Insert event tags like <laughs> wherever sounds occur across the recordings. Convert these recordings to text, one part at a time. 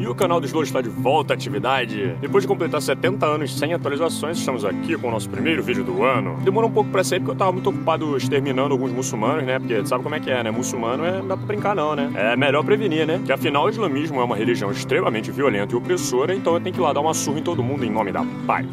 E o canal dos Louros está de volta à atividade. Depois de completar 70 anos sem atualizações, estamos aqui com o nosso primeiro vídeo do ano. Demorou um pouco pra sair porque eu tava muito ocupado exterminando alguns muçulmanos, né? Porque sabe como é que é, né? Muçulmano é, não dá pra brincar não, né? É melhor prevenir, né? Que afinal o islamismo é uma religião extremamente violenta e opressora, então eu tenho que ir lá dar uma surra em todo mundo em nome da paz.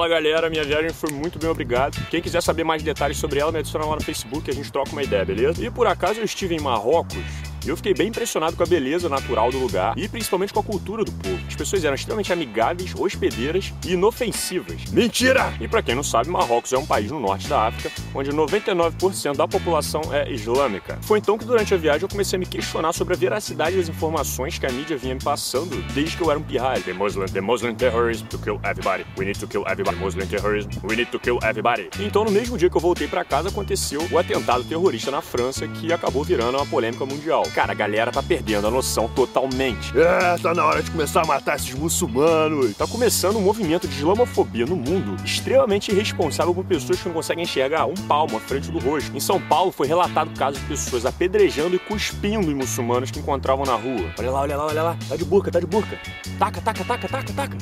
Fala galera, minha viagem foi muito bem obrigado. Quem quiser saber mais detalhes sobre ela, me adiciona lá no Facebook a gente troca uma ideia, beleza? E por acaso eu estive em Marrocos eu fiquei bem impressionado com a beleza natural do lugar e principalmente com a cultura do povo. As pessoas eram extremamente amigáveis, hospedeiras e inofensivas. Mentira! E para quem não sabe, Marrocos é um país no norte da África onde 99% da população é islâmica. Foi então que durante a viagem eu comecei a me questionar sobre a veracidade das informações que a mídia vinha me passando desde que eu era um pirralho. The Muslim, the Muslim terrorism to kill everybody. We need to kill everybody. Muslim terrorism. We need to kill everybody. Então no mesmo dia que eu voltei para casa aconteceu o atentado terrorista na França que acabou virando uma polêmica mundial. Cara, a galera tá perdendo a noção totalmente. É, tá na hora de começar a matar esses muçulmanos. Tá começando um movimento de islamofobia no mundo extremamente irresponsável por pessoas que não conseguem enxergar um palmo à frente do rosto. Em São Paulo foi relatado casos de pessoas apedrejando e cuspindo em muçulmanos que encontravam na rua. Olha lá, olha lá, olha lá. Tá de burca, tá de burca. Taca, taca, taca, taca, taca.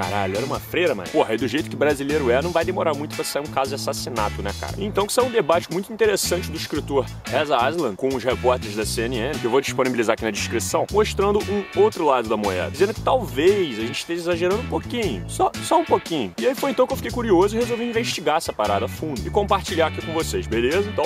Caralho, era uma freira, mano. Porra, e do jeito que brasileiro é, não vai demorar muito pra sair um caso de assassinato, né, cara? Então que saiu um debate muito interessante do escritor Reza Aslan com os repórteres da CNN, que eu vou disponibilizar aqui na descrição, mostrando um outro lado da moeda. Dizendo que talvez a gente esteja exagerando um pouquinho. Só, só um pouquinho. E aí foi então que eu fiquei curioso e resolvi investigar essa parada a fundo e compartilhar aqui com vocês, beleza? Então,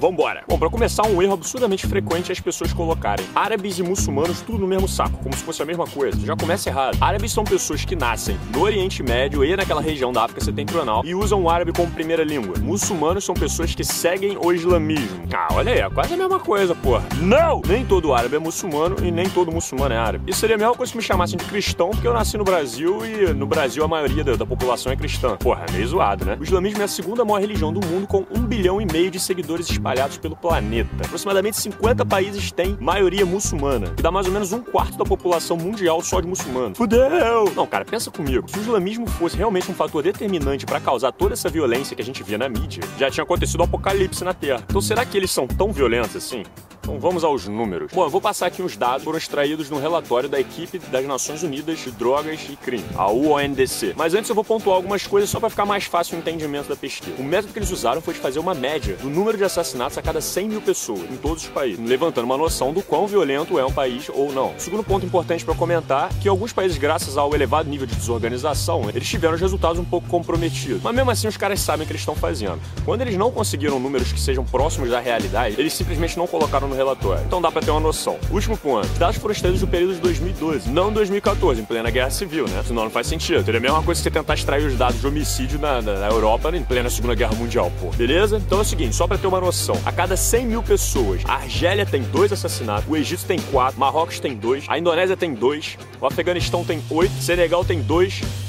vambora. Bom, pra começar, um erro absurdamente frequente é as pessoas colocarem árabes e muçulmanos tudo no mesmo saco, como se fosse a mesma coisa. Já começa errado. Árabes são pessoas que nascem no Oriente Médio e naquela região da África Setentrional e usam o árabe como primeira língua. Muçulmanos são pessoas que seguem o islamismo. Ah, olha aí, é quase a mesma coisa, porra. Não! Nem todo árabe é muçulmano e nem todo muçulmano é árabe. Isso seria a mesma coisa se me chamassem de cristão, porque eu nasci no Brasil e no Brasil a maioria da, da população é cristã. Porra, é meio zoado, né? O islamismo é a segunda maior religião do mundo com um bilhão e meio de seguidores espalhados pelo planeta. Aproximadamente 50 países têm maioria muçulmana, que dá mais ou menos um quarto da população mundial só de muçulmanos. Fudeu! Não, cara, pensa comigo. Se o islamismo fosse realmente um fator determinante para causar toda essa violência que a gente via na mídia, já tinha acontecido o um apocalipse na Terra. Então será que eles são tão violentos assim? Então vamos aos números. Bom, eu vou passar aqui uns dados que foram extraídos no relatório da equipe das Nações Unidas de Drogas e Crime, a UONDC. Mas antes eu vou pontuar algumas coisas só para ficar mais fácil o entendimento da pesquisa. O método que eles usaram foi de fazer uma média do número de assassinatos a cada 100 mil pessoas em todos os países, levantando uma noção do quão violento é um país ou não. O segundo ponto importante para comentar que alguns países, graças ao elevado nível de desorganização, eles tiveram os resultados um pouco comprometidos. Mas mesmo assim os caras sabem o que eles estão fazendo. Quando eles não conseguiram números que sejam próximos da realidade, eles simplesmente não colocaram no relatório. Então dá pra ter uma noção. Último ponto. Os dados foram extraídos do período de 2012, não 2014, em plena guerra civil, né? Senão não faz sentido. Seria a mesma coisa que você tentar extrair os dados de homicídio na, na, na Europa em plena Segunda Guerra Mundial, pô. Beleza? Então é o seguinte, só pra ter uma noção. A cada 100 mil pessoas, a Argélia tem dois assassinatos, o Egito tem quatro, Marrocos tem dois, a Indonésia tem dois, o Afeganistão tem oito, Senegal tem dois,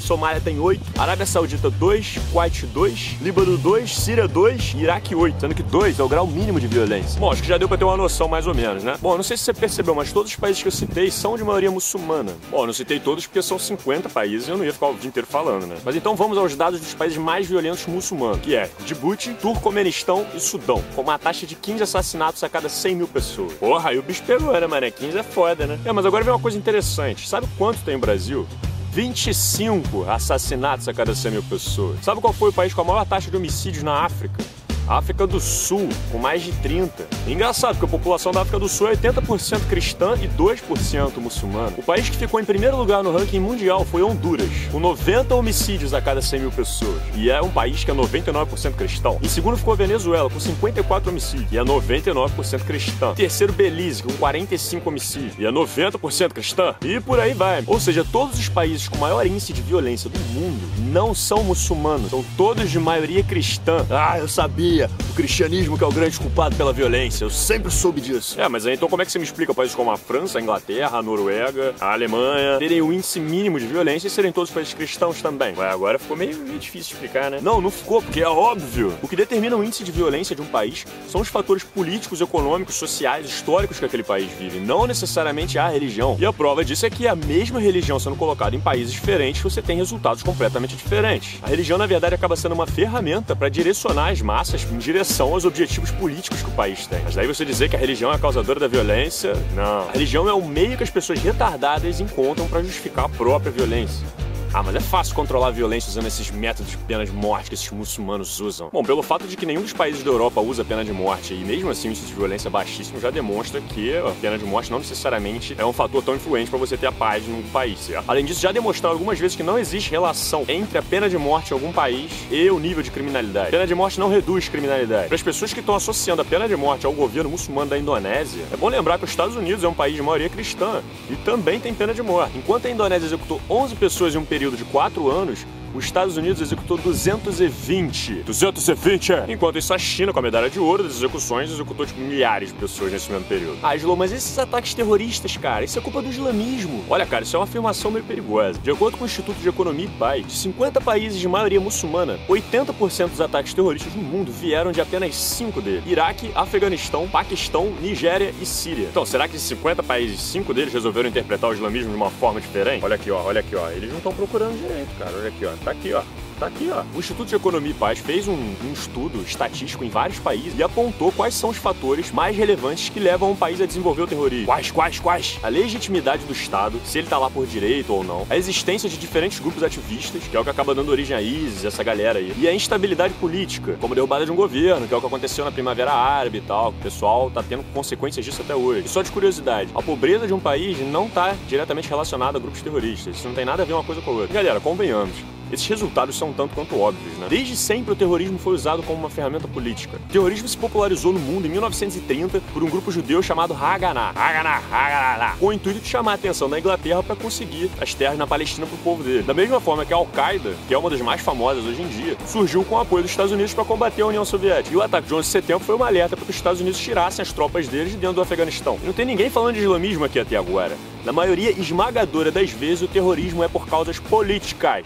Somália tem oito, Arábia Saudita dois, Kuwait dois, Líbano dois, Síria dois, Iraque oito, sendo que dois é o grau mínimo de violência. Bom, acho que já deu pra ter uma noção mais ou menos, né? Bom, não sei se você percebeu, mas todos os países que eu citei são de maioria muçulmana. Bom, não citei todos porque são 50 países e eu não ia ficar o dia inteiro falando, né? Mas então vamos aos dados dos países mais violentos muçulmanos, que é Djibouti, Turcomenistão e Sudão, com uma taxa de 15 assassinatos a cada 100 mil pessoas. Porra, aí o bicho pegou, né, mané? 15 é foda, né? É, mas agora vem uma coisa interessante. Sabe quanto tem o Brasil? 25 assassinatos a cada 100 mil pessoas. Sabe qual foi o país com a maior taxa de homicídios na África? África do Sul, com mais de 30. Engraçado, porque a população da África do Sul é 80% cristã e 2% muçulmana. O país que ficou em primeiro lugar no ranking mundial foi Honduras, com 90 homicídios a cada 100 mil pessoas. E é um país que é 99% cristão. Em segundo ficou a Venezuela, com 54 homicídios, e é 99% cristã. Terceiro, Belize, com 45 homicídios, e é 90% cristã. E por aí vai. Ou seja, todos os países com maior índice de violência do mundo não são muçulmanos, são todos de maioria cristã. Ah, eu sabia! O cristianismo que é o grande culpado pela violência. Eu sempre soube disso. É, mas aí então como é que você me explica países como a França, a Inglaterra, a Noruega, a Alemanha terem o um índice mínimo de violência e serem todos países cristãos também? Ué, agora ficou meio, meio difícil explicar, né? Não, não ficou, porque é óbvio. O que determina o índice de violência de um país são os fatores políticos, econômicos, sociais, históricos que aquele país vive, não necessariamente a religião. E a prova disso é que a mesma religião sendo colocada em países diferentes, você tem resultados completamente diferentes. A religião, na verdade, acaba sendo uma ferramenta para direcionar as massas em direção aos objetivos políticos que o país tem. Mas daí você dizer que a religião é a causadora da violência, não. A religião é o meio que as pessoas retardadas encontram para justificar a própria violência. Ah, mas é fácil controlar a violência usando esses métodos de pena de morte que esses muçulmanos usam. Bom, pelo fato de que nenhum dos países da Europa usa pena de morte e mesmo assim o índice de violência baixíssimo já demonstra que a pena de morte não necessariamente é um fator tão influente para você ter a paz num país, certo? Além disso, já demonstraram algumas vezes que não existe relação entre a pena de morte em algum país e o nível de criminalidade. Pena de morte não reduz criminalidade. Para as pessoas que estão associando a pena de morte ao governo muçulmano da Indonésia, é bom lembrar que os Estados Unidos é um país de maioria cristã e também tem pena de morte. Enquanto a Indonésia executou 11 pessoas em um período de 4 anos, os Estados Unidos executou 220. 220, é? Enquanto isso, a China, com a medalha de ouro das execuções, executou tipo, milhares de pessoas nesse mesmo período. Ah, Slow, mas esses ataques terroristas, cara, isso é culpa do islamismo. Olha, cara, isso é uma afirmação meio perigosa. De acordo com o Instituto de Economia e Paz, de 50 países de maioria muçulmana, 80% dos ataques terroristas no mundo vieram de apenas 5 deles: Iraque, Afeganistão, Paquistão, Nigéria e Síria. Então, será que esses 50 países, 5 deles resolveram interpretar o islamismo de uma forma diferente? Olha aqui, ó, olha aqui, ó. Eles não estão procurando direito, cara. Olha aqui, ó. Tá aqui, ó. Tá aqui, ó. O Instituto de Economia e Paz fez um, um, estudo estatístico em vários países e apontou quais são os fatores mais relevantes que levam um país a desenvolver o terrorismo. Quais, quais, quais? A legitimidade do Estado, se ele tá lá por direito ou não. A existência de diferentes grupos ativistas, que é o que acaba dando origem a ISIS, essa galera aí. E a instabilidade política, como derrubada de um governo, que é o que aconteceu na Primavera Árabe e tal. O pessoal tá tendo consequências disso até hoje. E só de curiosidade, a pobreza de um país não tá diretamente relacionada a grupos terroristas. Isso não tem nada a ver uma coisa com a outra. Galera, convenhamos. Esses resultados são tanto quanto óbvios, né? Desde sempre o terrorismo foi usado como uma ferramenta política. O terrorismo se popularizou no mundo em 1930 por um grupo judeu chamado Haganah, Haganah, Haganah, com o intuito de chamar a atenção da Inglaterra para conseguir as terras na Palestina para o povo dele. Da mesma forma que a Al-Qaeda, que é uma das mais famosas hoje em dia, surgiu com o apoio dos Estados Unidos para combater a União Soviética. E o ataque de 11 de setembro foi uma alerta para que os Estados Unidos tirassem as tropas deles de dentro do Afeganistão. E não tem ninguém falando de islamismo aqui até agora. Na maioria esmagadora das vezes, o terrorismo é por causas políticas.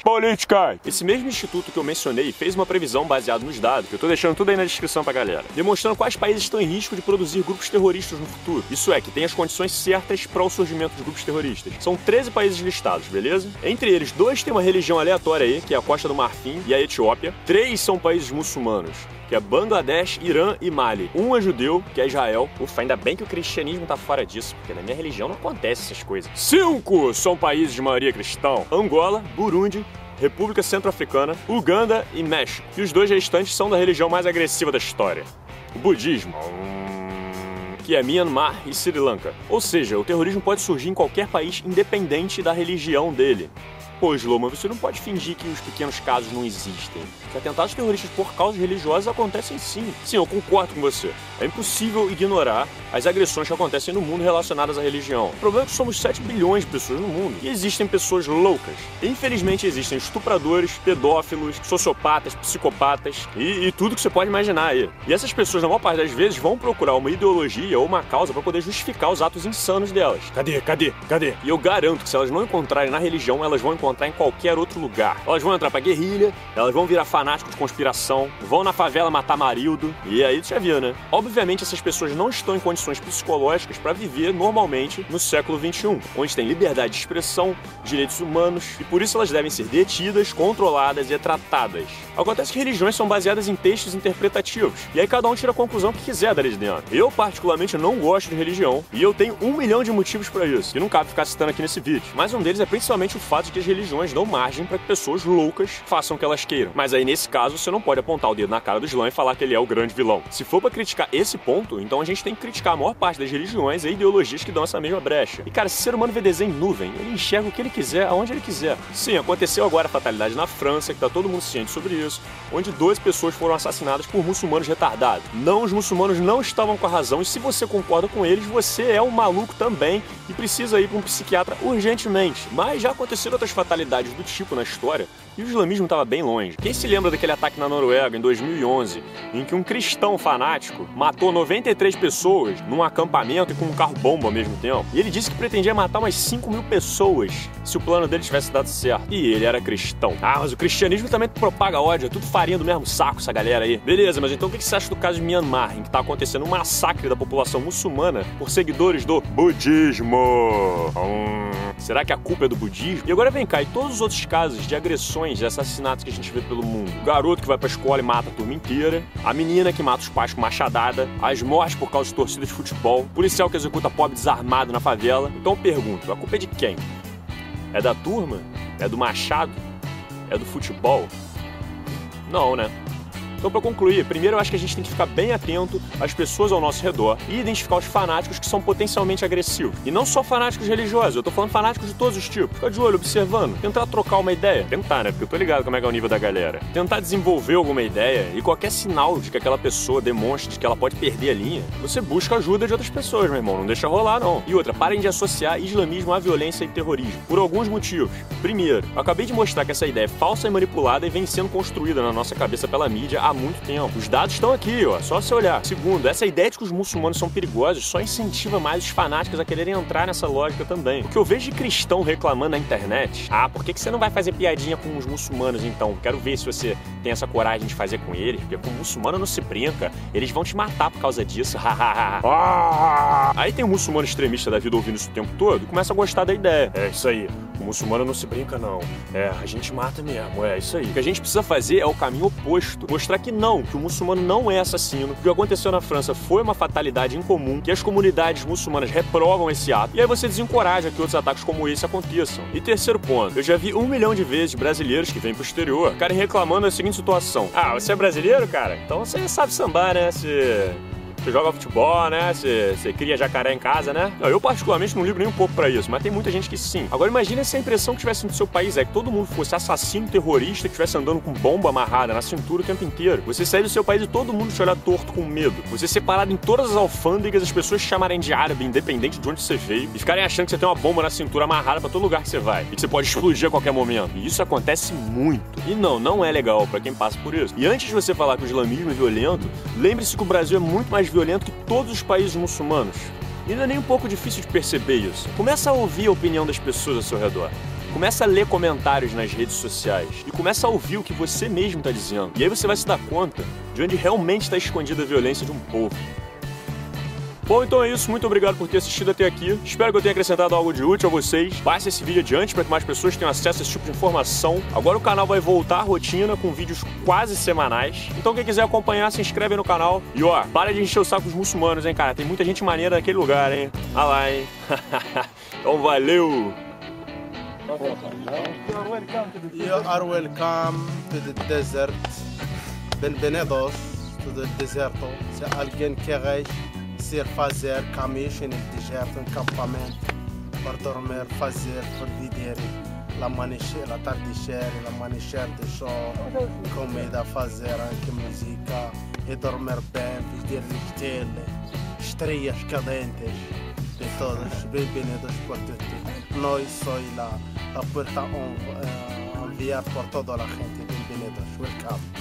Políticas! Esse mesmo instituto que eu mencionei fez uma previsão baseada nos dados, que eu tô deixando tudo aí na descrição pra galera, demonstrando quais países estão em risco de produzir grupos terroristas no futuro. Isso é, que tem as condições certas para o surgimento de grupos terroristas. São 13 países listados, beleza? Entre eles, dois têm uma religião aleatória aí, que é a Costa do Marfim e a Etiópia. Três são países muçulmanos, que é Bangladesh, Irã e Mali. Um é judeu, que é Israel. Ufa, ainda bem que o cristianismo tá fora disso, porque na minha religião não acontece essas coisas. Cinco são países de maioria cristã: Angola, Burundi, República Centro-Africana, Uganda e México. E os dois restantes são da religião mais agressiva da história: o budismo. Que é Myanmar e Sri Lanka. Ou seja, o terrorismo pode surgir em qualquer país independente da religião dele. Pô, Sloma, você não pode fingir que os pequenos casos não existem. Que atentados terroristas por causas religiosas acontecem sim. Sim, eu concordo com você. É impossível ignorar as agressões que acontecem no mundo relacionadas à religião. O problema é que somos 7 bilhões de pessoas no mundo e existem pessoas loucas. Infelizmente existem estupradores, pedófilos, sociopatas, psicopatas e, e tudo que você pode imaginar aí. E essas pessoas, na maior parte das vezes, vão procurar uma ideologia ou uma causa para poder justificar os atos insanos delas. Cadê, cadê, cadê? E eu garanto que se elas não encontrarem na religião, elas vão encontrar em qualquer outro lugar. Elas vão entrar pra guerrilha, elas vão virar fanáticos de conspiração, vão na favela matar marido, e aí tu já viu, né? Obviamente essas pessoas não estão em condições psicológicas para viver normalmente no século 21, onde tem liberdade de expressão, direitos humanos, e por isso elas devem ser detidas, controladas e tratadas. Acontece que religiões são baseadas em textos interpretativos, e aí cada um tira a conclusão que quiser de dentro. Eu, particularmente, não gosto de religião, e eu tenho um milhão de motivos para isso, que não cabe ficar citando aqui nesse vídeo. Mas um deles é principalmente o fato de que as religiões dão margem para que pessoas loucas façam o que elas queiram. Mas aí, nesse caso, você não pode apontar o dedo na cara do Islã e falar que ele é o grande vilão. Se for para criticar esse ponto, então a gente tem que criticar a maior parte das religiões e ideologias que dão essa mesma brecha. E cara, se o ser humano vê desenho em nuvem, ele enxerga o que ele quiser, aonde ele quiser. Sim, aconteceu agora a fatalidade na França, que tá todo mundo ciente sobre isso, onde 12 pessoas foram assassinadas por muçulmanos retardados. Não, os muçulmanos não estavam com a razão, e se você concorda com eles, você é um maluco também precisa ir para um psiquiatra urgentemente. Mas já aconteceram outras fatalidades do tipo na história e o islamismo estava bem longe. Quem se lembra daquele ataque na Noruega em 2011, em que um cristão fanático matou 93 pessoas num acampamento e com um carro-bomba ao mesmo tempo? E ele disse que pretendia matar umas 5 mil pessoas se o plano dele tivesse dado certo. E ele era cristão. Ah, mas o cristianismo também propaga ódio, é tudo farinha do mesmo saco essa galera aí. Beleza, mas então o que você acha do caso de Myanmar, em que tá acontecendo um massacre da população muçulmana por seguidores do budismo? Hum, será que a culpa é do budismo? E agora vem cá, e todos os outros casos de agressões, de assassinatos que a gente vê pelo mundo? O garoto que vai pra escola e mata a turma inteira, a menina que mata os pais com machadada, as mortes por causa de torcida de futebol, policial que executa pobre desarmado na favela. Então eu pergunto, a culpa é de quem? É da turma? É do machado? É do futebol? Não, né? Então, para concluir, primeiro eu acho que a gente tem que ficar bem atento às pessoas ao nosso redor e identificar os fanáticos que são potencialmente agressivos. E não só fanáticos religiosos, eu tô falando fanáticos de todos os tipos. Fica de olho, observando, tentar trocar uma ideia. Tentar, né? Porque eu tô ligado como é que é o nível da galera. Tentar desenvolver alguma ideia e qualquer sinal de que aquela pessoa demonstre que ela pode perder a linha, você busca ajuda de outras pessoas, meu irmão. Não deixa rolar, não. E outra, parem de associar islamismo à violência e terrorismo. Por alguns motivos. Primeiro, eu acabei de mostrar que essa ideia é falsa e manipulada e vem sendo construída na nossa cabeça pela mídia há há muito tempo. Os dados estão aqui, ó, só você olhar. Segundo, essa ideia de que os muçulmanos são perigosos só incentiva mais os fanáticos a quererem entrar nessa lógica também. O que eu vejo de cristão reclamando na internet, ah, por que, que você não vai fazer piadinha com os muçulmanos então? Quero ver se você tem essa coragem de fazer com eles, porque com o muçulmano não se brinca, eles vão te matar por causa disso. Ah! Aí tem um muçulmano extremista da vida ouvindo isso o tempo todo e começa a gostar da ideia. É isso aí. O muçulmano não se brinca, não. É, a gente mata mesmo, é isso aí. O que a gente precisa fazer é o caminho oposto. Mostrar que não, que o muçulmano não é assassino, que o que aconteceu na França foi uma fatalidade incomum, que as comunidades muçulmanas reprovam esse ato, e aí você desencoraja que outros ataques como esse aconteçam. E terceiro ponto, eu já vi um milhão de vezes brasileiros que vêm pro exterior ficarem reclamando da seguinte situação. Ah, você é brasileiro, cara? Então você sabe sambar, né? Você você joga futebol, né? Você, você cria jacaré em casa, né? Eu, particularmente, não ligo nem um pouco para isso, mas tem muita gente que sim. Agora, imagine se a impressão que tivesse no seu país é que todo mundo fosse assassino, terrorista, que estivesse andando com bomba amarrada na cintura o tempo inteiro. Você sair do seu país e todo mundo te olhar torto com medo. Você separado em todas as alfândegas, as pessoas te chamarem de árabe, independente de onde você veio, e ficarem achando que você tem uma bomba na cintura amarrada para todo lugar que você vai. E que você pode explodir a qualquer momento. E isso acontece muito. E não, não é legal para quem passa por isso. E antes de você falar que o islamismo é violento, lembre-se que o Brasil é muito mais violento que todos os países muçulmanos. E não é nem um pouco difícil de perceber isso. Começa a ouvir a opinião das pessoas ao seu redor. Começa a ler comentários nas redes sociais e começa a ouvir o que você mesmo está dizendo. E aí você vai se dar conta de onde realmente está escondida a violência de um povo. Bom, então é isso. Muito obrigado por ter assistido até aqui. Espero que eu tenha acrescentado algo de útil a vocês. Passe esse vídeo adiante para que mais pessoas tenham acesso a esse tipo de informação. Agora o canal vai voltar à rotina com vídeos quase semanais. Então quem quiser acompanhar, se inscreve no canal. E ó, para de encher o saco dos muçulmanos, hein, cara. Tem muita gente maneira naquele lugar, hein. Ah lá, hein. <laughs> então valeu! You are welcome to the desert. Bem-vindos to the deserto. Se alguém quer ser fazer caminhos no deserto, acampamento, para dormir, fazer, para viver, la tardecer, la amanhecer de sol, comida, fazer aqui música, e dormir bem, vestir tele, estrelas cadentes, de todos, bem-vindos por tudo. Nós somos lá, a porta uh, enviar por toda a gente, bem-vindos, welcome.